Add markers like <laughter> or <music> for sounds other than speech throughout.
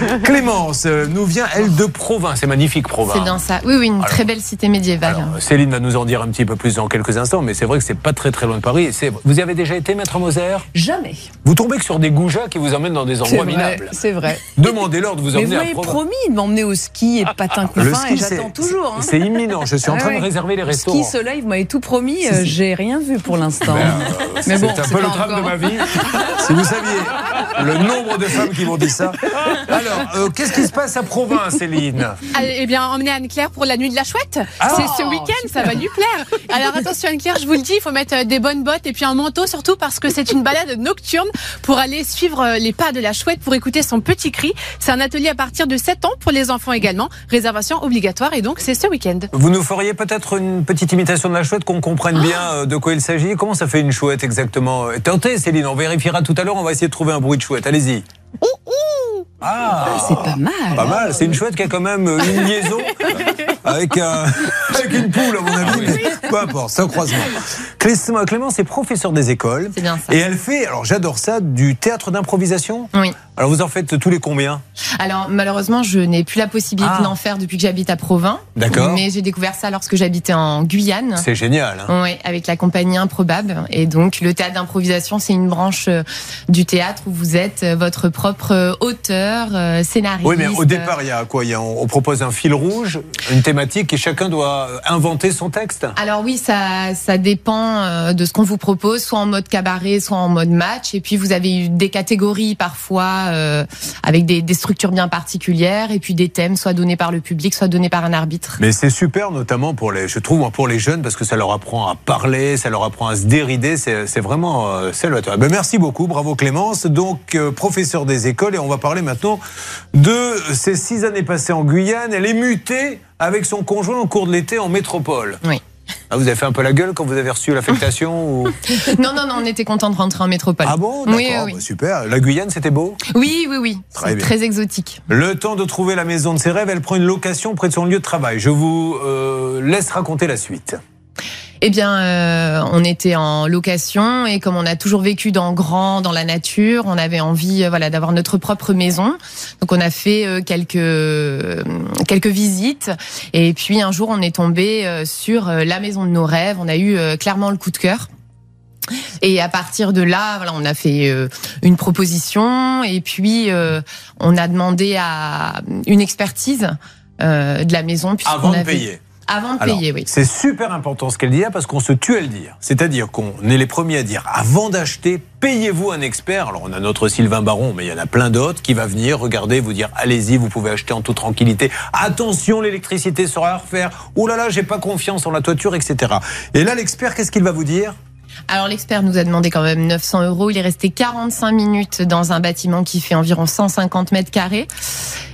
<laughs> Clémence euh, nous vient, elle, de Provins. C'est magnifique, Provins. C'est bien ça. Oui, oui, une très belle cité médiévale. Alors, Céline va nous en dire un petit peu plus dans quelques instants, mais c'est vrai que c'est pas très très loin de Paris. C'est- Vous y avez déjà été, Maître Moser? Jamais. Vous tombez que sur des goujats qui vous emmènent dans des C'est endroits vrai. minables. C'est vrai. <laughs> Demandez-leur de vous Mais vous emmener à m'avez Provins. promis de m'emmener au ski et <laughs> patin Le couffin et ski, j'attends c'est- toujours. hein. C'est imminent. Je suis en Ah train de réserver les Ski, restaurants. soleil, vous m'avez tout promis, euh, j'ai rien vu pour l'instant. Ben, Mais bon, c'est un peu le drame de ma vie. si vous saviez le nombre de femmes qui m'ont dit ça. Alors, euh, qu'est-ce qui se passe à Provins, Céline Allez, Eh bien, emmener Anne-Claire pour la nuit de la chouette. Ah. c'est ce week-end, ça va lui plaire. Alors attention Anne-Claire, je vous le dis, il faut mettre euh, des bonnes bottes et puis un manteau surtout parce que c'est une balade nocturne pour aller suivre euh, les pas de la chouette pour écouter son petit cri. C'est un atelier à partir de 7 ans pour les enfants également. Réservation obligatoire et donc c'est ce week-end. Vous nous feriez peut-être une petite imitation de la chouette, qu'on comprenne bien euh, de quoi il s'agit Comment ça fait une chouette exactement? Tentez, Céline, on vérifiera tout à l'heure, on va essayer de trouver un bruit de chouette. Allez-y. Ah, C'est pas mal. Pas mal, c'est une chouette qui a quand même une liaison <laughs> avec, un- avec <laughs> une poule, à mon avis. mais peu importe, c'est un croisement. Clément, Clémence est professeur des écoles. C'est bien ça. Et elle fait, alors j'adore ça, du théâtre d'improvisation. Oui. Alors vous en faites tous les combien? Alors malheureusement, je n'ai plus la possibilité Ah. d'en faire depuis que j'habite à Provins. D'accord. Mais j'ai découvert ça lorsque j'habitais en Guyane. C'est génial. hein. Oui, avec la compagnie Improbable. Et donc, le théâtre d'improvisation, c'est une branche euh, du théâtre où vous êtes euh, votre propre euh, auteur, scénariste. Oui, mais au départ, il y a quoi? Il y a, on, on propose un fil rouge, une thématique, et chacun doit euh, inventer son texte. Alors oui, ça, ça dépend euh, de ce qu'on vous propose, soit en mode cabaret, soit en mode match. Et puis vous avez eu des catégories parfois euh, avec des, des structures bien particulières, et puis des thèmes soit donnés par le public, soit donnés par un arbitre. Mais c'est super, notamment pour les, je trouve, pour les jeunes, parce que ça leur apprend à parler, ça leur apprend à se dérider. C'est c'est vraiment euh, salvateur. Ben, merci beaucoup, bravo Clémence. Donc, euh, professeur des écoles, et on va parler maintenant de ces six années passées en Guyane. Elle est mutée avec son conjoint au cours de l'été en métropole. Oui. Ah, vous avez fait un peu la gueule quand vous avez reçu l'affectation <laughs> ou... Non, non, non, on était content de rentrer en métropole. Ah bon D'accord, Oui, oui, bah, super. La Guyane, c'était beau Oui, oui, oui. Très très exotique. Le temps de trouver la maison de ses rêves, elle prend une location près de son lieu de travail. Je vous euh, laisse raconter la suite. Eh bien, euh, on était en location et comme on a toujours vécu dans grand, dans la nature, on avait envie, euh, voilà, d'avoir notre propre maison. Donc, on a fait euh, quelques euh, quelques visites et puis un jour, on est tombé euh, sur euh, la maison de nos rêves. On a eu euh, clairement le coup de cœur. Et à partir de là, voilà, on a fait euh, une proposition et puis euh, on a demandé à une expertise euh, de la maison Avant de avait- payer. Avant de Alors, payer, oui. C'est super important ce qu'elle dit là parce qu'on se tue à le dire. C'est-à-dire qu'on est les premiers à dire avant d'acheter, payez-vous un expert. Alors on a notre Sylvain Baron, mais il y en a plein d'autres qui va venir regarder, vous dire allez-y, vous pouvez acheter en toute tranquillité. Attention, l'électricité sera à refaire. Oh là là, j'ai pas confiance en la toiture, etc. Et là, l'expert, qu'est-ce qu'il va vous dire? Alors l'expert nous a demandé quand même 900 euros. Il est resté 45 minutes dans un bâtiment qui fait environ 150 mètres carrés.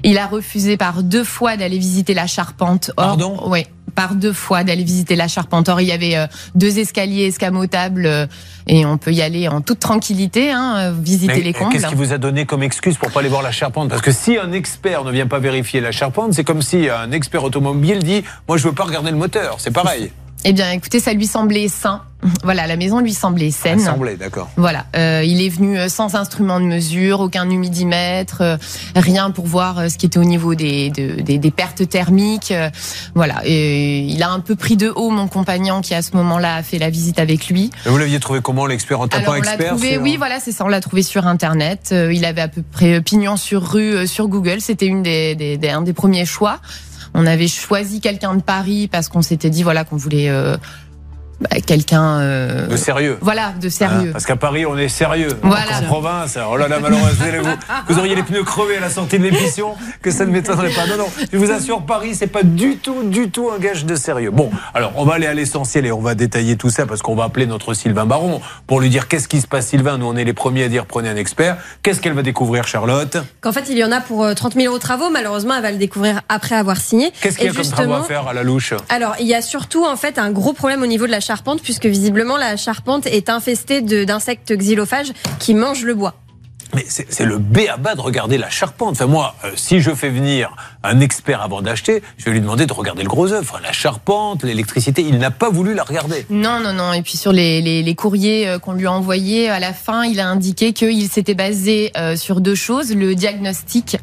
Il a refusé par deux fois d'aller visiter la charpente. Or, Pardon? Oui, par deux fois d'aller visiter la charpente. Or, il y avait euh, deux escaliers escamotables euh, et on peut y aller en toute tranquillité, hein, euh, visiter Mais les combles. Qu'est-ce qui vous a donné comme excuse pour pas aller voir la charpente? Parce que si un expert ne vient pas vérifier la charpente, c'est comme si un expert automobile dit moi je veux pas regarder le moteur. C'est pareil. Eh bien, écoutez, ça lui semblait sain. Voilà, la maison lui semblait saine. Assemblée, d'accord. Voilà, euh, il est venu euh, sans instrument de mesure, aucun humidimètre, euh, rien pour voir euh, ce qui était au niveau des, de- des, des pertes thermiques. euh, voilà, et il a un peu pris de haut mon compagnon qui à ce moment-là a fait la visite avec lui. Et vous l'aviez trouvé comment l'expert en tapant Alors on l'a expert trouvé, oui, voilà, c'est ça, on l'a trouvé sur internet. Euh, il avait à peu près pignon sur rue euh, sur Google. C'était une des, des, des- un des premiers choix. On avait choisi quelqu'un de Paris parce qu'on s'était dit voilà qu'on voulait euh, bah, quelqu'un euh, De sérieux. voilà de Hein, sérieux. parce qu'à Paris, on est sérieux. Voilà. En province, oh là là, malheureusement, vous, auriez les pneus crevés à la sortie de l'émission, que ça ne m'étonnerait pas. Non, non, je vous assure, Paris, c'est pas du tout, du tout un gage de sérieux. Bon, alors, on va aller à l'essentiel et on va détailler tout ça parce qu'on va appeler notre Sylvain Baron pour lui dire qu'est-ce qui se passe, Sylvain. Nous, on est les premiers à dire prenez un expert. Qu'est-ce qu'elle va découvrir, Charlotte? Qu'en fait, il y en a pour euh, 30 000 euros de travaux. Malheureusement, elle va le découvrir après avoir signé. Qu'est-ce qu'il y a comme travaux à faire à la louche? Alors, il y a surtout en fait un gros problème au niveau de la charpente, puisque visiblement la charpente est infestée de- d'insectes xylophages qui mangent le bois. Mais c'est le B à bas de regarder la charpente. Enfin, moi, euh, si je fais venir un expert avant d'acheter, je vais lui demander de regarder le gros œuvre. La charpente, l'électricité, il n'a pas voulu la regarder. Non, non, non. Et puis sur les, les, les courriers euh, qu'on lui a envoyés, à la fin, il a indiqué qu'il s'était basé euh, sur deux choses. Le diagnostic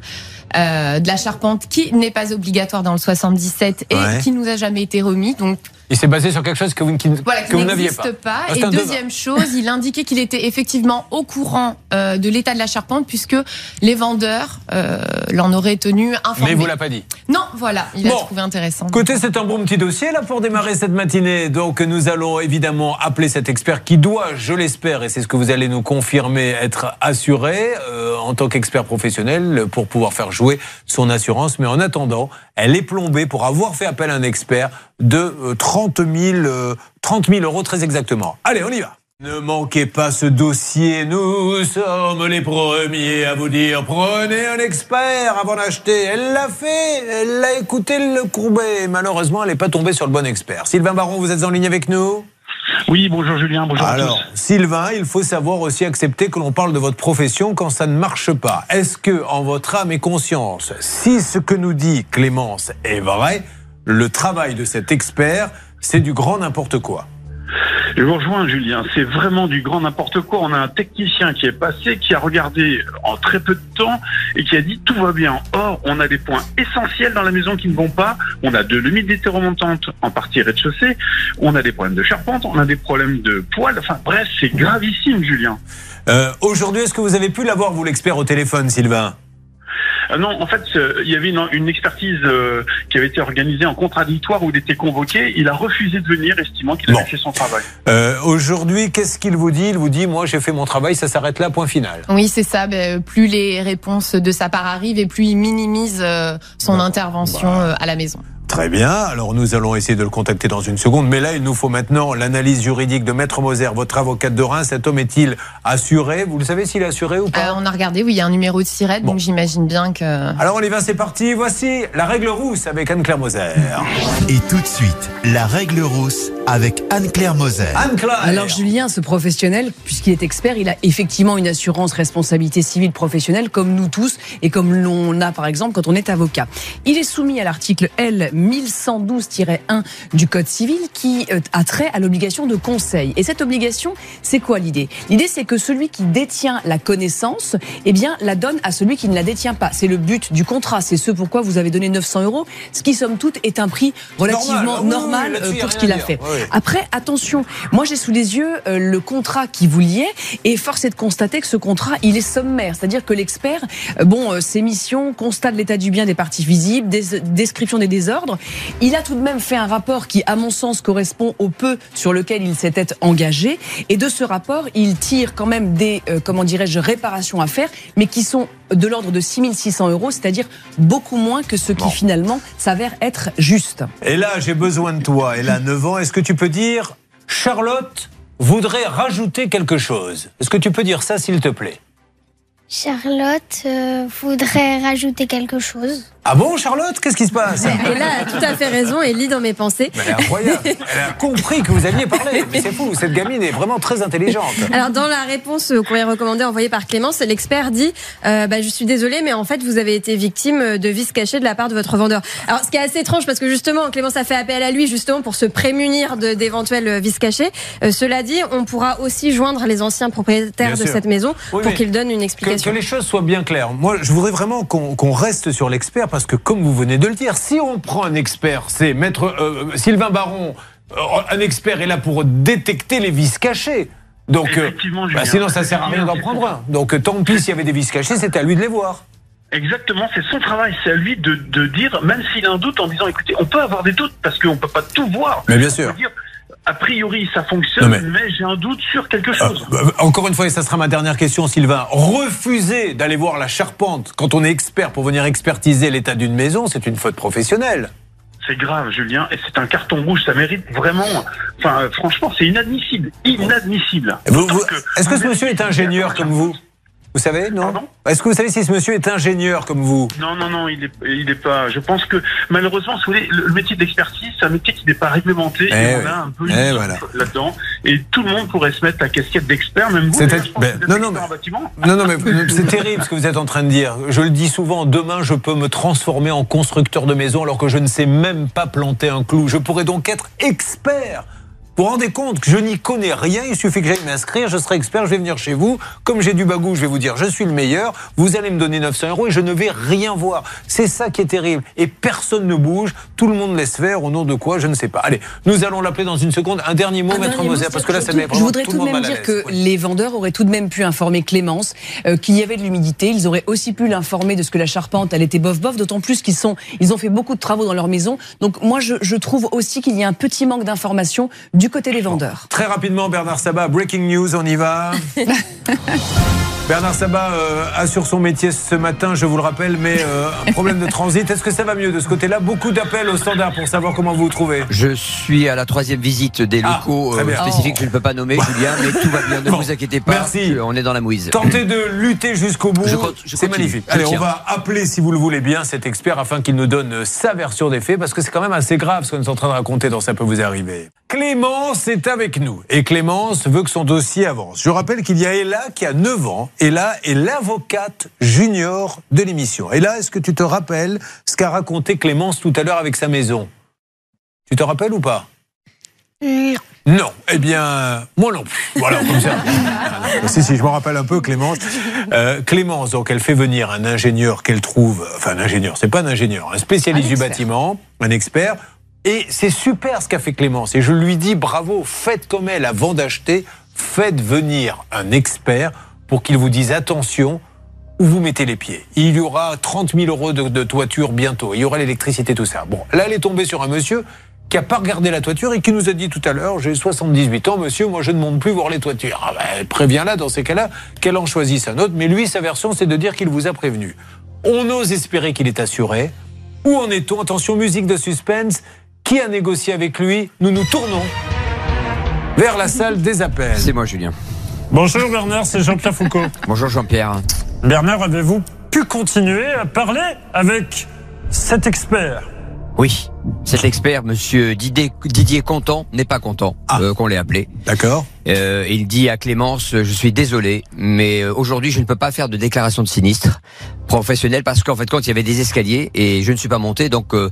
euh, de la charpente qui n'est pas obligatoire dans le 77 et Ouais. qui nous a jamais été remis. Donc Il s'est basé sur quelque chose que vous, qui- voilà, que qui vous n'aviez n'existe pas. Ah, Et deuxième chose, il indiquait qu'il était effectivement au courant euh, de l'état de la charpente puisque les vendeurs euh, l'en auraient tenu informé. Mais il vous l'a pas dit. Non, voilà, il Bon. a trouvé intéressant. Écoutez, c'est un bon petit dossier là pour démarrer cette matinée. Donc nous allons évidemment appeler cet expert qui doit, je l'espère, et c'est ce que vous allez nous confirmer, être assuré euh, en tant qu'expert professionnel pour pouvoir faire jouer son assurance. Mais en attendant, elle est plombée pour avoir fait appel à un expert de euh, 30 000, euh, 30 000 euros très exactement. Allez, on y va. Ne manquez pas ce dossier, nous sommes les premiers à vous dire prenez un expert avant d'acheter. Elle l'a fait, elle l'a écouté le courbet. Malheureusement, elle n'est pas tombée sur le bon expert. Sylvain Baron, vous êtes en ligne avec nous? Oui, bonjour Julien, bonjour à Alors, tous. Sylvain, il faut savoir aussi accepter que l'on parle de votre profession quand ça ne marche pas. Est-ce que, en votre âme et conscience, si ce que nous dit Clémence est vrai, le travail de cet expert, c'est du grand n'importe quoi Je vous rejoins Julien, c'est vraiment du grand n'importe quoi. On a un technicien qui est passé, qui a regardé en très peu de temps et qui a dit tout va bien. Or, on a des points essentiels dans la maison qui ne vont pas. On a de l'humidité remontante en partie rez-de-chaussée. On a des problèmes de charpente, on a des problèmes de poils. Enfin bref, c'est gravissime Julien. Euh, Aujourd'hui, est-ce que vous avez pu l'avoir, vous, l'expert, au téléphone, Sylvain? Euh, non, en fait, euh, il y avait une, une expertise euh, qui avait été organisée en contradictoire où il était convoqué. Il a refusé de venir, estimant qu'il avait Bon. fait son travail. Euh, Aujourd'hui, qu'est-ce qu'il vous dit? Il vous dit, moi, j'ai fait mon travail, ça s'arrête là, point final. Oui, c'est ça. Ben, plus les réponses de sa part arrivent et plus il minimise euh, son intervention euh, à la maison. Très bien, alors nous allons essayer de le contacter dans une seconde, mais là il nous faut maintenant l'analyse juridique de Maître Moser, votre avocate de Reims. Cet homme est-il assuré? Vous le savez s'il est assuré ou pas? Euh, on a regardé, oui, il y a un numéro de SIRET, Bon. donc j'imagine bien que. Alors on y va, c'est parti. Voici la règle rousse avec Anne-Claire Moser. Et tout de suite, la règle rousse avec Anne-Claire Moser. Anne-Claire Alors Julien, ce professionnel, puisqu'il est expert, il a effectivement une assurance responsabilité civile professionnelle comme nous tous et comme l'on a par exemple quand on est avocat. Il est soumis à l'article L 1112-1 du Code civil qui euh, a trait à l'obligation de conseil. Et cette obligation, c'est quoi l'idée? L'idée c'est que celui qui détient la connaissance, eh bien la donne à celui qui ne la détient pas. C'est le but du contrat, c'est ce pourquoi vous avez donné 900 euros, ce qui somme toute est un prix relativement Normal. Ah oui, oui, normal, euh, pour ce qu'il a dire. fait. Oui. Après, attention, moi j'ai sous les yeux euh, le contrat qui vous liait et force est de constater que ce contrat, il est sommaire. C'est-à-dire que l'expert, bon, ses missions, constat de l'état du bien des parties visibles, des, description des désordres, il a tout de même fait un rapport qui, à mon sens, correspond au peu sur lequel il s'était engagé. Et de ce rapport, il tire quand même des, euh, comment dirais-je, réparations à faire, mais qui sont de l'ordre de 6600 euros, c'est-à-dire beaucoup moins que ce qui Bon. finalement s'avère être juste. Et là, j'ai besoin de toi. Elle a 9 ans. Est-ce que tu peux dire Charlotte voudrait rajouter quelque chose? Est-ce que tu peux dire ça, s'il te plaît? Charlotte euh, voudrait rajouter quelque chose. Ah bon, Charlotte Qu'est-ce qui se passe? Elle a tout à fait raison et lit dans mes pensées. Mais Elle est incroyable. Elle a compris que vous alliez parler. Mais c'est fou, cette gamine est vraiment très intelligente. Alors dans la réponse au courrier recommandé envoyé par Clémence, l'expert dit euh, bah, je suis désolé mais en fait vous avez été victime de vices cachés de la part de votre vendeur. Alors ce qui est assez étrange parce que justement Clémence a fait appel à lui justement pour se prémunir de- d'éventuels vices cachés. Euh, cela dit, on pourra aussi joindre les anciens propriétaires Bien de sûr. cette maison Oui, pour qu'ils donnent une explication. Que les choses soient bien claires? Moi, je voudrais vraiment qu'on reste sur l'expert parce que, comme vous venez de le dire, si on prend un expert, c'est maître euh, Sylvain Baron, euh, un expert est là pour détecter les vices cachés. Donc, euh, bah, sinon, ça sert à rien d'en prendre un. Donc, euh, tant pis s'il y avait des vices cachés, c'était à lui de les voir. Exactement, c'est son travail, c'est à lui de, de dire, même s'il a un doute, en disant, écoutez, on peut avoir des doutes parce qu'on peut pas tout voir. Mais bien On sûr. peut dire, a priori, ça fonctionne, mais- mais, j'ai un doute sur quelque Euh, chose. euh, encore une fois, et ça sera ma dernière question, Sylvain. Refuser d'aller voir la charpente quand on est expert pour venir expertiser l'état d'une maison, c'est une faute professionnelle. C'est grave, Julien, et c'est un carton rouge, ça mérite vraiment. Enfin, franchement, c'est inadmissible, inadmissible. Que- Est-ce que ce monsieur est ingénieur comme vous Vous savez, non Est-ce que vous savez si ce monsieur est ingénieur comme vous Non, non, non, il est, il est pas. Je pense que malheureusement, si vous voulez, le métier d'expertise, c'est un métier qui n'est pas réglementé. Eh et oui. on a un peu Eh une voilà. là-dedans. Et tout le monde pourrait se mettre la casquette d'expert, même vous. Pense ben, vous non, non, expert mais- en bâtiment. Non, non, mais c'est terrible ce que vous êtes en train de dire. Je le dis souvent, demain, je peux me transformer en constructeur de maison alors que je ne sais même pas planter un clou. Je pourrais donc être expert Vous vous rendez compte que je n'y connais rien, il suffit que j'aille m'inscrire, je serai expert, je vais venir chez vous. Comme j'ai du bagou, je vais vous dire je suis le meilleur, vous allez me donner 900 euros et je ne vais rien voir. C'est ça qui est terrible. Et personne ne bouge, tout le monde laisse faire, au nom de quoi, je ne sais pas. Allez, nous allons l'appeler dans une seconde. Un dernier mot, Un Maître Moser, parce que là, ça surtout- met Je voudrais tout tout de même dire que. Oui. les vendeurs auraient tout de même pu informer Clémence euh, qu'il y avait de l'humidité. Ils auraient aussi pu l'informer de ce que la charpente, elle était bof-bof, d'autant plus qu'ils sont, ils ont fait beaucoup de travaux dans leur maison. Donc moi, je, je trouve aussi qu'il y a un petit manque d'information du côté des vendeurs. Très rapidement, Bernard Sabat, breaking news, on y va. <laughs> Bernard Sabat euh, assure son métier ce matin, je vous le rappelle, mais euh, un problème de <laughs> transit. Est-ce que ça va mieux de ce côté-là? Beaucoup d'appels au standard pour savoir comment vous vous trouvez. Je suis à la troisième visite des Ah, locaux euh, spécifiques que je ne peux pas nommer, Julien, mais tout va bien, ne <laughs> Bon, vous inquiétez pas. merci. On est dans la mouise. Tentez de lutter jusqu'au bout. C'est magnifique. Je Allez, on va appeler, si vous le voulez bien, cet expert afin qu'il nous donne sa version des faits, parce que c'est quand même assez grave ce qu'on est en train de raconter dans Ça peut vous arriver. Clémence est avec nous. Et Clémence veut que son dossier avance. Je rappelle qu'il y a Ella qui a 9 ans. Ella est l'avocate junior de l'émission. Ella, est-ce que tu te rappelles ce qu'a raconté Clémence tout à l'heure avec sa maison? Tu te rappelles ou pas? Non, eh bien, moi non plus. Voilà, comme ça. <laughs> Si, si, je me rappelle un peu, Clémence. Euh, Clémence, donc, elle fait venir un ingénieur qu'elle trouve, enfin, un ingénieur, c'est pas un ingénieur, un spécialiste Un du bâtiment, un expert. Et c'est super ce qu'a fait Clémence. Et je lui dis bravo, faites comme elle avant d'acheter, faites venir un expert pour qu'il vous dise attention, où vous mettez les pieds. Il y aura 30 000 euros de, toiture bientôt. Il y aura l'électricité, tout ça. Bon, là, elle est tombée sur un monsieur qui a pas regardé la toiture et qui nous a dit tout à l'heure, j'ai 78 ans, monsieur, moi je ne monte plus voir les toitures. Ah ben, préviens-la dans ces cas-là qu'elle en choisisse un autre. Mais lui, sa version, c'est de dire qu'il vous a prévenu. On ose espérer qu'il est assuré. Où en est-on? Attention, musique de suspense. Qui a négocié avec lui? Nous nous tournons vers la salle des appels. C'est moi, Julien. Bonjour Bernard, c'est Jean-Pierre Foucault. <laughs> Bonjour Jean-Pierre. Bernard, avez-vous pu continuer à parler avec cet expert? Oui, cet expert, monsieur Didier, Didier Contant, n'est pas content Ah. euh, qu'on l'ait appelé. D'accord Euh, il dit à Clémence, je suis désolé, mais euh, aujourd'hui je ne peux pas faire de déclaration de sinistre professionnel parce qu'en fait quand il y avait des escaliers et je ne suis pas monté, donc euh,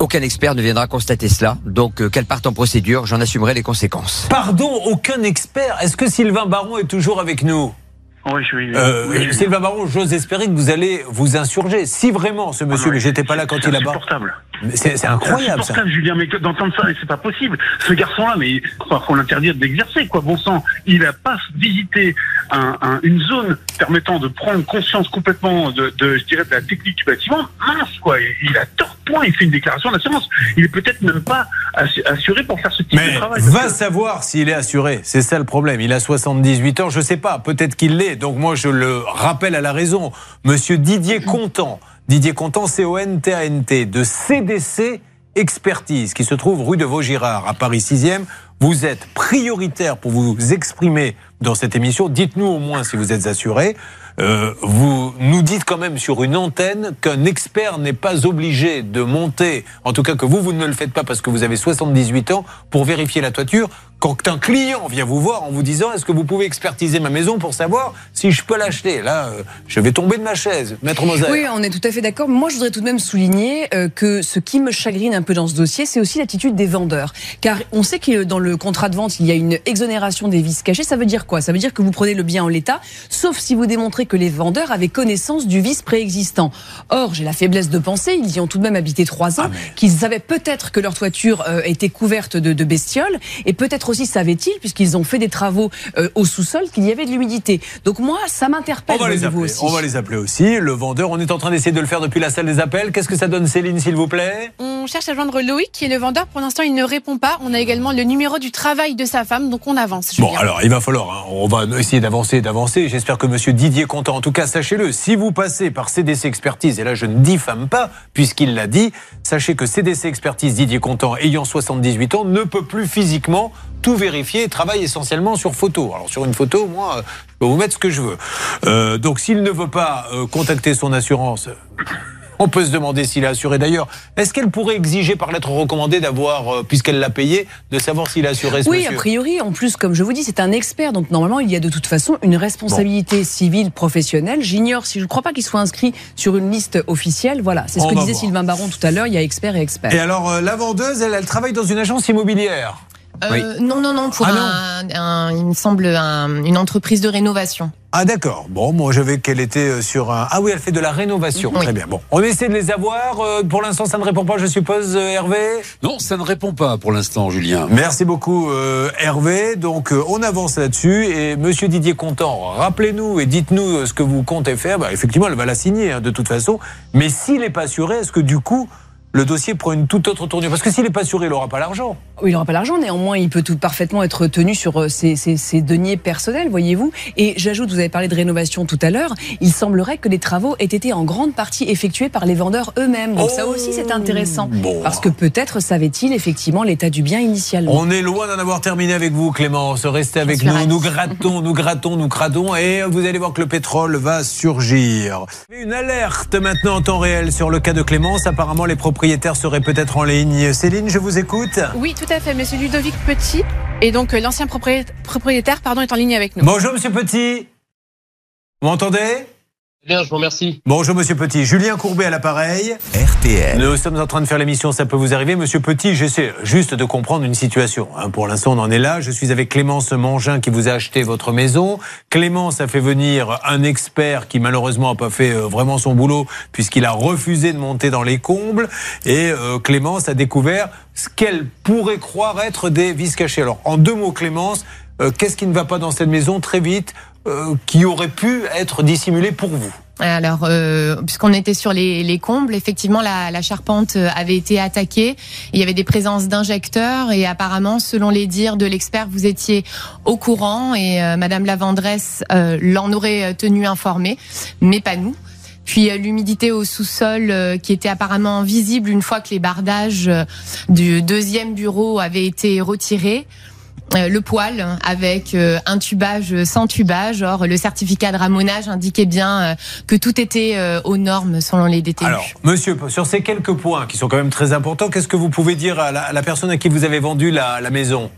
aucun expert ne viendra constater cela. Donc euh, qu'elle parte en procédure, j'en assumerai les conséquences. Pardon, aucun expert. Est-ce que Sylvain Baron est toujours avec nous? Oui, je suis. Euh, oui, je- Sylvain Baron, j'ose espérer que vous allez vous insurger. Si vraiment ce monsieur, Ah non, mais j'étais pas là quand il a bas. insupportable. C'est c'est incroyable ça. C'est insupportable, Julien, mais que- d'entendre ça, c'est pas possible. Ce garçon-là, mais enfin, faut l'interdire d'exercer, quoi. Bon sang, il a pas visité un, un- une zone permettant de prendre conscience complètement de, de, je dirais, de la technique du bâtiment. Mince, quoi. Il a tort point. Il fait une déclaration d'assurance. Il est peut-être même pas assu- assuré pour faire ce type de travail. va savoir s'il est assuré. C'est ça le problème. Il a 78 ans, je sais pas. Peut-être qu'il l'est. Donc moi, je le rappelle à la raison. Monsieur Didier Contant, Didier Contant, C-O-N-T-A-N-T, de CDC Expertise, qui se trouve rue de Vaugirard, à Paris 6e. Vous êtes prioritaire pour vous exprimer dans cette émission. Dites-nous au moins si vous êtes assuré. Euh, vous nous dites quand même sur une antenne qu'un expert n'est pas obligé de monter, en tout cas que vous, vous ne le faites pas parce que vous avez 78 ans, pour vérifier la toiture. Quand un client vient vous voir en vous disant est-ce que vous pouvez expertiser ma maison pour savoir si je peux l'acheter? Là, euh, je vais tomber de ma chaise. Maître Moser. Oui, on est tout à fait d'accord. Moi, je voudrais tout de même souligner euh, que ce qui me chagrine un peu dans ce dossier, c'est aussi l'attitude des vendeurs. Car on sait que dans le contrat de vente, il y a une exonération des vices cachés. Ça veut dire quoi? Ça veut dire que vous prenez le bien en l'état, sauf si vous démontrez que les vendeurs avaient connaissance du vice préexistant. Or, j'ai la faiblesse de penser, ils y ont tout de même habité trois ans, Ah, mais- qu'ils savaient peut-être que leur toiture euh, était couverte de, de bestioles, et peut-être aussi savaient-ils, puisqu'ils ont fait des travaux euh, au sous-sol, qu'il y avait de l'humidité. Donc moi, ça m'interpelle On va les appeler. aussi. On va les appeler aussi. Le vendeur, on est en train d'essayer de le faire depuis la salle des appels. Qu'est-ce que ça donne, Céline, s'il vous plaît? On cherche à joindre Loïc, qui est le vendeur. Pour l'instant, il ne répond pas. On a également le numéro du travail de sa femme, donc on avance. Bon, alors, il va falloir, hein, on va essayer d'avancer, d'avancer. J'espère que monsieur Didier content. En tout cas, sachez-le, si vous passez par CDC Expertise, et là, je ne diffame pas, puisqu'il l'a dit, sachez que CDC Expertise Didier Content, ayant 78 ans, ne peut plus physiquement tout vérifier et travaille essentiellement sur photo. Alors, sur une photo, moi, euh, je peux vous mettre ce que je veux. Euh, donc, s'il ne veut pas euh, contacter son assurance, on peut se demander s'il est assuré d'ailleurs. Est-ce qu'elle pourrait exiger par lettre recommandée d'avoir, puisqu'elle l'a payé, de savoir s'il est assuré ce Oui, monsieur a priori, en plus, comme je vous dis, c'est un expert, donc normalement, il y a de toute façon une responsabilité civile professionnelle. J'ignore si je ne crois pas qu'il soit inscrit sur une liste officielle. Voilà, c'est ce On que disait voir. Sylvain Baron tout à l'heure. Il y a expert et expert. Et alors, euh, la vendeuse, elle, elle travaille dans une agence immobilière. Euh, Non, non, non, pour Ah, non. un, un- il me semble, un- une entreprise de rénovation. Ah d'accord. Bon, moi j'avais qu'elle était euh, sur un... Ah oui, elle fait de la rénovation. Oui. Très bien. Bon, on essaie de les avoir. Euh, Pour l'instant, ça ne répond pas, je suppose, euh, Hervé? Non, ça ne répond pas pour l'instant, Julien. Merci beaucoup euh, Hervé. Donc euh, on avance là-dessus et Monsieur Didier Contant, rappelez-nous et dites-nous ce que vous comptez faire. Bah, effectivement, elle va la signer hein, de toute façon. Mais s'il n'est pas assuré, est-ce que du coup le dossier prend une toute autre tournure Parce que s'il n'est pas assuré, il n'aura pas l'argent. Oui, il n'aura pas l'argent, néanmoins, il peut tout parfaitement être tenu sur euh, ses, ses- ses deniers personnels, voyez-vous. Et j'ajoute, vous avez parlé de rénovation tout à l'heure, il semblerait que les travaux aient été en grande partie effectués par les vendeurs eux-mêmes. Donc ça aussi, c'est intéressant. Oh, Bon. Parce que peut-être savait-il effectivement l'état du bien initialement. On est loin d'en avoir terminé avec vous, Clémence. Restez avec nous. Nous grattons, nous grattons, nous cradons et vous allez voir que le pétrole va surgir. Une alerte maintenant en temps réel sur le cas de Clémence. Apparemment, les propriétaires seraient peut-être en ligne. Céline, je vous écoute. Oui, tout à fait. Monsieur Ludovic Petit, et donc euh, l'ancien propriétaire, propriétaire pardon, est en ligne avec nous. Bonjour, monsieur Petit. Vous m'entendez? Bien, je vous remercie. Bonjour, monsieur Petit. Julien Courbet à l'appareil. RTL. Nous sommes en train de faire l'émission, ça peut vous arriver. Monsieur Petit, j'essaie juste de comprendre une situation. hein. Pour l'instant, on en est là. Je suis avec Clémence Mangin qui vous a acheté votre maison. Clémence a fait venir un expert qui malheureusement n'a pas fait euh, vraiment son boulot puisqu'il a refusé de monter dans les combles. Et euh, Clémence a découvert ce qu'elle pourrait croire être des vis cachés. Alors, en deux mots, Clémence, euh, qu'est-ce qui ne va pas dans cette maison? Très vite euh, qui aurait pu être dissimulé pour vous Alors, euh, puisqu'on était sur les, les combles, effectivement, la, la charpente euh, avait été attaquée. Il y avait des présences d'injecteurs et apparemment, selon les dires de l'expert, vous étiez au courant et euh, Madame la vendresse euh, l'en aurait tenu informé, mais pas nous. Puis euh, l'humidité au sous-sol euh, qui était apparemment visible une fois que les bardages euh, du deuxième bureau avaient été retirés. Euh, le poêle avec euh, un tubage sans tubage. Or, le certificat de ramonage indiquait bien euh, que tout était euh, aux normes selon les DTU. Alors, monsieur, sur ces quelques points qui sont quand même très importants, qu'est-ce que vous pouvez dire à la, à la personne à qui vous avez vendu la, la maison?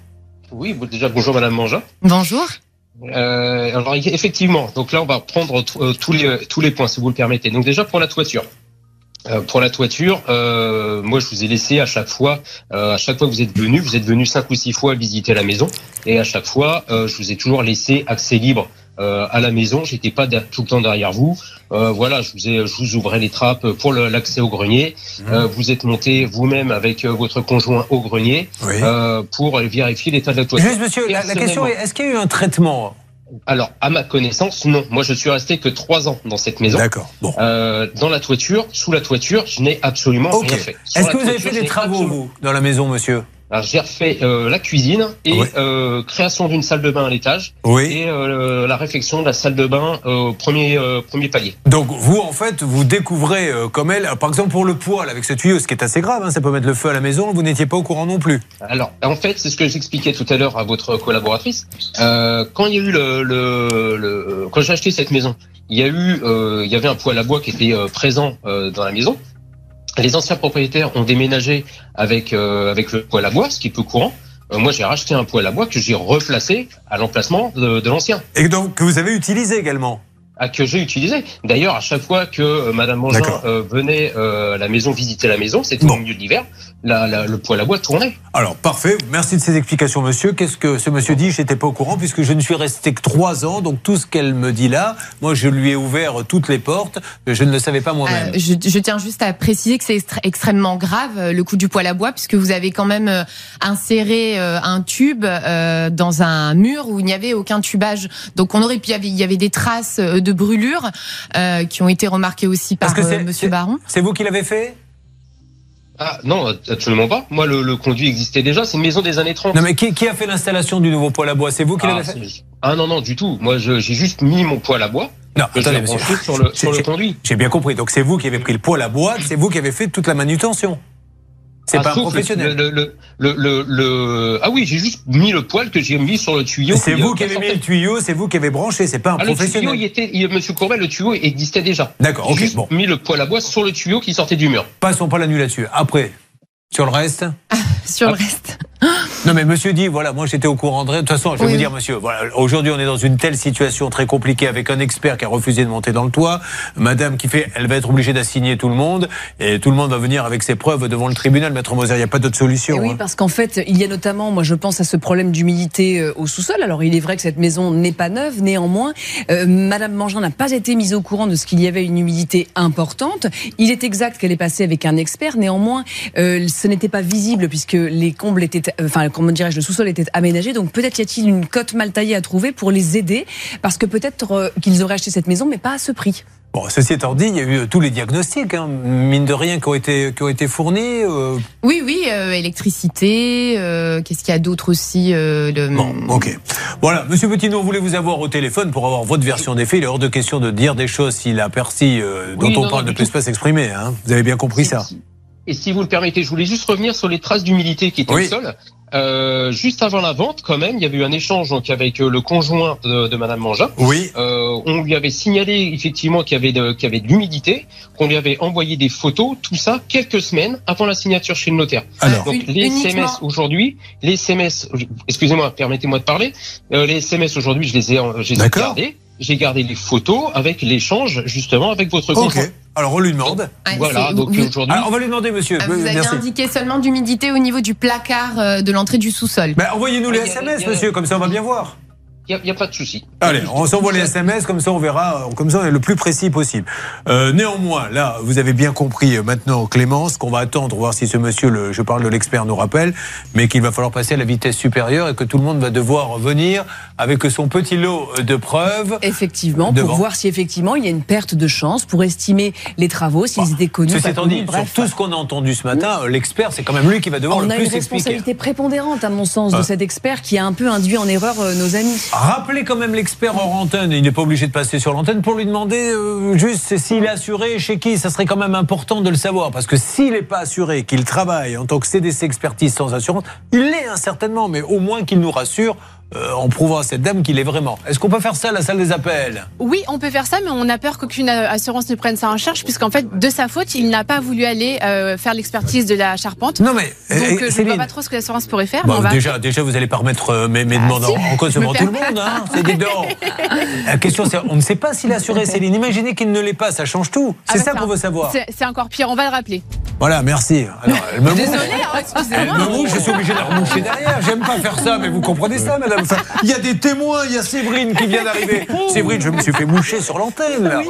Oui, déjà bonjour Madame Mangin. Bonjour. Euh, alors effectivement, donc là on va prendre euh, tous les tous les points si vous le permettez. Donc déjà pour la toiture. Euh, pour la toiture, euh, moi je vous ai laissé à chaque fois, euh, à chaque fois que vous êtes venu, vous êtes venu cinq ou six fois visiter la maison, et à chaque fois euh, je vous ai toujours laissé accès libre euh, à la maison. J'étais pas tout le temps derrière vous. Euh, voilà, je vous ai, je vous ouvrais les trappes pour l'accès au grenier. Euh, vous êtes monté vous-même avec votre conjoint au grenier Oui. euh, pour vérifier l'état de la toiture. Juste, monsieur, la, la question est est-ce qu'il y a eu un traitement Alors, à ma connaissance, non. Moi, je suis resté que trois ans dans cette maison. D'accord. Bon. Euh, dans la toiture, sous la toiture, je n'ai absolument rien fait. Est-ce que vous avez fait des travaux, absolument- vous, dans la maison, monsieur? J'ai refait euh, la cuisine et Oui. euh, création d'une salle de bain à l'étage Oui. et euh, la réfection de la salle de bain euh, au premier euh, premier palier. Donc, vous, en fait, vous découvrez euh, comme elle, par exemple, pour le poêle avec ce tuyau, ce qui est assez grave, hein, ça peut mettre le feu à la maison, vous n'étiez pas au courant non plus. Alors, en fait, c'est ce que j'expliquais tout à l'heure à votre collaboratrice. Euh, quand il y a eu le, le, le- quand j'ai acheté cette maison, il y a eu, euh, il y avait un poêle à bois qui était euh, présent euh, dans la maison. Les anciens propriétaires ont déménagé avec euh, avec le poêle à bois, ce qui est peu courant. Euh, moi, j'ai racheté un poêle à bois que j'ai replacé à l'emplacement de, de l'ancien. Et donc, que vous avez utilisé également à que j'ai utilisé. D'ailleurs, à chaque fois que euh, Madame Mangin euh, venait euh, à la maison visiter la maison, c'était Bon. au milieu de l'hiver, la- la- le poêle à bois tournait. Alors, parfait. Merci de ces explications, monsieur. Qu'est-ce que ce monsieur dit? J'étais pas au courant puisque je ne suis resté que trois ans. Donc, tout ce qu'elle me dit là, moi, je lui ai ouvert toutes les portes. Je ne le savais pas moi-même. Euh, je, je tiens juste à préciser que c'est extrêmement grave le coup du poêle à bois puisque vous avez quand même inséré un tube euh, dans un mur où il n'y avait aucun tubage. Donc on aurait pu il y avait, des traces de brûlure euh, qui ont été remarquées aussi par Parce que c'est- euh, Monsieur Baron. C'est vous qui l'avez fait? Ah non, absolument pas. Moi, le, le conduit existait déjà. C'est une maison des années 30. Non, mais qui, qui a fait l'installation du nouveau poêle à bois? C'est vous qui ah, l'avez fait? ah non, non, du tout. Moi, j'ai juste mis mon poêle à bois. Non, que attendez, j'ai monsieur. branché sur le, sur le conduit. J'ai bien compris. Donc, c'est vous qui avez pris le poêle à bois, c'est vous qui avez fait toute la manutention. C'est Ah, pas un professionnel. Le, le, le, le, le- Ah oui, j'ai juste mis le poêle que j'ai mis sur le tuyau. C'est vous qui avez mis le tuyau, c'est vous qui avez branché, c'est pas un Ah, le tuyau, professionnel. il était, il- Monsieur Courbet, le tuyau existait déjà. D'accord, ok, juste bon. mis le poêle à bois sur le tuyau qui sortait du mur. Passons pas la nuit là-dessus. Après, sur le reste, <laughs> sur le reste. <gasps> Non mais monsieur dit, voilà, moi j'étais au courant de. De toute façon, je vais Oui, vous dire, monsieur, voilà, aujourd'hui on est dans une telle situation très compliquée avec un expert qui a refusé de monter dans le toit, madame qui fait, elle va être obligée d'assigner tout le monde, et tout le monde va venir avec ses preuves devant le tribunal, maître Moser, il n'y a pas d'autre solution. Et oui, hein. parce qu'en fait, il y a notamment, moi je pense à ce problème d'humidité euh, au sous-sol. Alors il est vrai que cette maison n'est pas neuve, néanmoins, euh, Madame Mangin n'a pas été mise au courant de ce qu'il y avait une humidité importante. Il est exact qu'elle est passée avec un expert, néanmoins, euh, ce n'était pas visible puisque les combles étaient, enfin comment dirais-je, le sous-sol était aménagé. Donc peut-être y a-t-il une cote mal taillée à trouver pour les aider, parce que peut-être euh, qu'ils auraient acheté cette maison, mais pas à ce prix. Bon, ceci étant dit, il y a eu euh, tous les diagnostics, hein, mine de rien, qui ont été, qui ont été fournis. euh, Oui, oui, euh, électricité. euh, Qu'est-ce qu'il y a d'autre aussi euh, le... Bon, ok. Voilà, Monsieur Petit, on voulait vous avoir au téléphone pour avoir votre version des faits? Il est hors de question de dire des choses s'il a perçu euh, dont Oui, on non, parle non, ne tout. pas s'exprimer. Hein. Vous avez bien compris ça? Et si vous le permettez, je voulais juste revenir sur les traces d'humidité qui étaient Oui. au sol. Euh, juste avant la vente, quand même, il y avait eu un échange donc avec euh, le conjoint de, de Madame Mangin. Oui. Euh, on lui avait signalé effectivement qu'il y avait de, qu'il y avait de l'humidité, qu'on lui avait envoyé des photos, tout ça quelques semaines avant la signature chez le notaire. Alors. donc les uniquement- SMS aujourd'hui, les SMS, excusez-moi, permettez-moi de parler, euh, les SMS aujourd'hui, je les ai, je les ai gardés. J'ai gardé les photos avec l'échange justement avec votre Ok. conjoint. Alors on lui demande. Ouais, Voilà, c'est- donc vous- aujourd'hui. Alors on va lui demander, monsieur. Ah, vous avez Merci. indiqué seulement d'humidité au niveau du placard euh, de l'entrée du sous-sol. Ben, Envoyez-nous les SMS, monsieur, comme ça on va bien voir. Il n'y a, pas de souci. Allez, on s'envoie les SMS, comme ça on verra, euh, comme ça on est le plus précis possible. Euh, néanmoins, là, vous avez bien compris euh, maintenant, Clémence, qu'on va attendre, voir si ce monsieur, le, je parle de l'expert, nous rappelle, mais qu'il va falloir passer à la vitesse supérieure et que tout le monde va devoir venir avec son petit lot de preuves. Effectivement, Devant. pour voir si effectivement il y a une perte de chance, pour estimer les travaux, s'ils étaient connus. Ceci pas étant dit, sur bref. tout ce qu'on a entendu ce matin, euh, l'expert, c'est quand même lui qui va devoir On le a plus une expliquer. responsabilité prépondérante, à mon sens, de Ah. cet expert qui a un peu induit en erreur euh, nos amis. Rappelez quand même l'expert hors antenne, il n'est pas obligé de passer sur l'antenne pour lui demander euh, juste s'il est assuré chez qui. Ça serait quand même important de le savoir. Parce que s'il n'est pas assuré, qu'il travaille en tant que CDC expertise sans assurance, il l'est hein, certainement, mais au moins qu'il nous rassure euh, en prouvant à cette dame qu'il est vraiment. Est-ce qu'on peut faire ça à la salle des appels? Oui, on peut faire ça, mais on a peur qu'aucune euh, assurance ne prenne ça en charge, puisqu'en fait, de sa faute, il n'a pas voulu aller euh, faire l'expertise de la charpente. Non mais Donc, euh, euh, je ne vois pas trop ce que l'assurance pourrait faire. Bon, mais on va... déjà, déjà, vous n'allez pas remettre euh, mes, mes demandes si, en- cause devant tout le monde. Hein <laughs> c'est non. La question, c'est on ne sait pas s'il est assuré, Céline. Imaginez qu'il ne l'est pas, ça change tout. Ah C'est bah, ça qu'on veut savoir. C'est encore pire, on va le rappeler. Voilà, merci. Alors, elle me Désolée, hein, Elle excusez-moi. me mouche, je suis obligé de la remoucher derrière. J'aime pas faire ça, mais vous comprenez ça, madame. Enfin, Il y a des témoins, il y a Séverine qui vient d'arriver. Séverine, je me suis fait moucher sur l'antenne, là.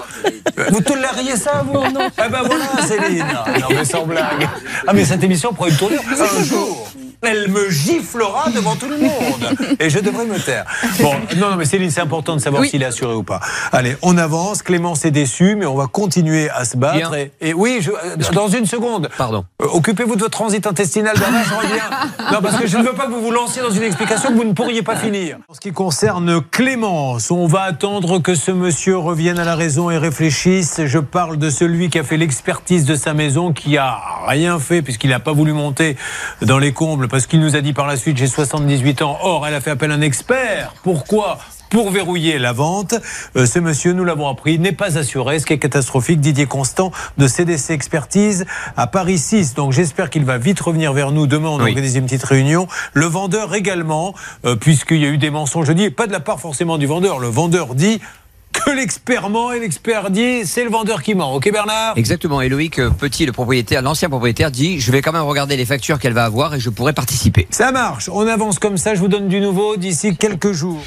Vous tolériez ça, vous Non? Ah ben voilà, Céline. Non, mais sans blague. Ah, mais cette émission prend une tournure. Un jour, elle me giflera devant tout le monde. Et je devrais me taire. Bon, non, non, mais Céline, c'est important de savoir Oui. s'il est assuré ou pas. Allez, on avance. Clémence est déçue, mais on va continuer à se battre. Et, et oui, je- euh, dans une seconde. Pardon. Euh, Occupez-vous de votre transit intestinal, Bernard, je reviens. Non, parce que je ne veux pas que vous vous lanciez dans une explication que vous ne pourriez pas finir. En ce qui concerne Clémence, on va attendre que ce monsieur revienne à la raison et réfléchisse. Je parle de celui qui a fait l'expertise de sa maison, qui a rien fait puisqu'il n'a pas voulu monter dans les combles, parce qu'il nous a dit par la suite j'ai 78 ans. Or, elle a fait appel à un expert. Pourquoi? Pour verrouiller la vente. Euh, ce monsieur, nous l'avons appris, n'est pas assuré, ce qui est catastrophique. Didier Constant de CDC Expertise à Paris 6. Donc j'espère qu'il va vite revenir vers nous. Demain, on Oui. organise une petite réunion. Le vendeur également, euh, puisqu'il y a eu des mensonges jeudi, et pas de la part forcément du vendeur. Le vendeur dit que l'expert ment et l'expert dit c'est le vendeur qui ment. Ok Bernard? Exactement. Et Loïc euh, Petit, le propriétaire, l'ancien propriétaire, dit je vais quand même regarder les factures qu'elle va avoir et je pourrai participer. Ça marche. On avance comme ça. Je vous donne du nouveau d'ici quelques jours.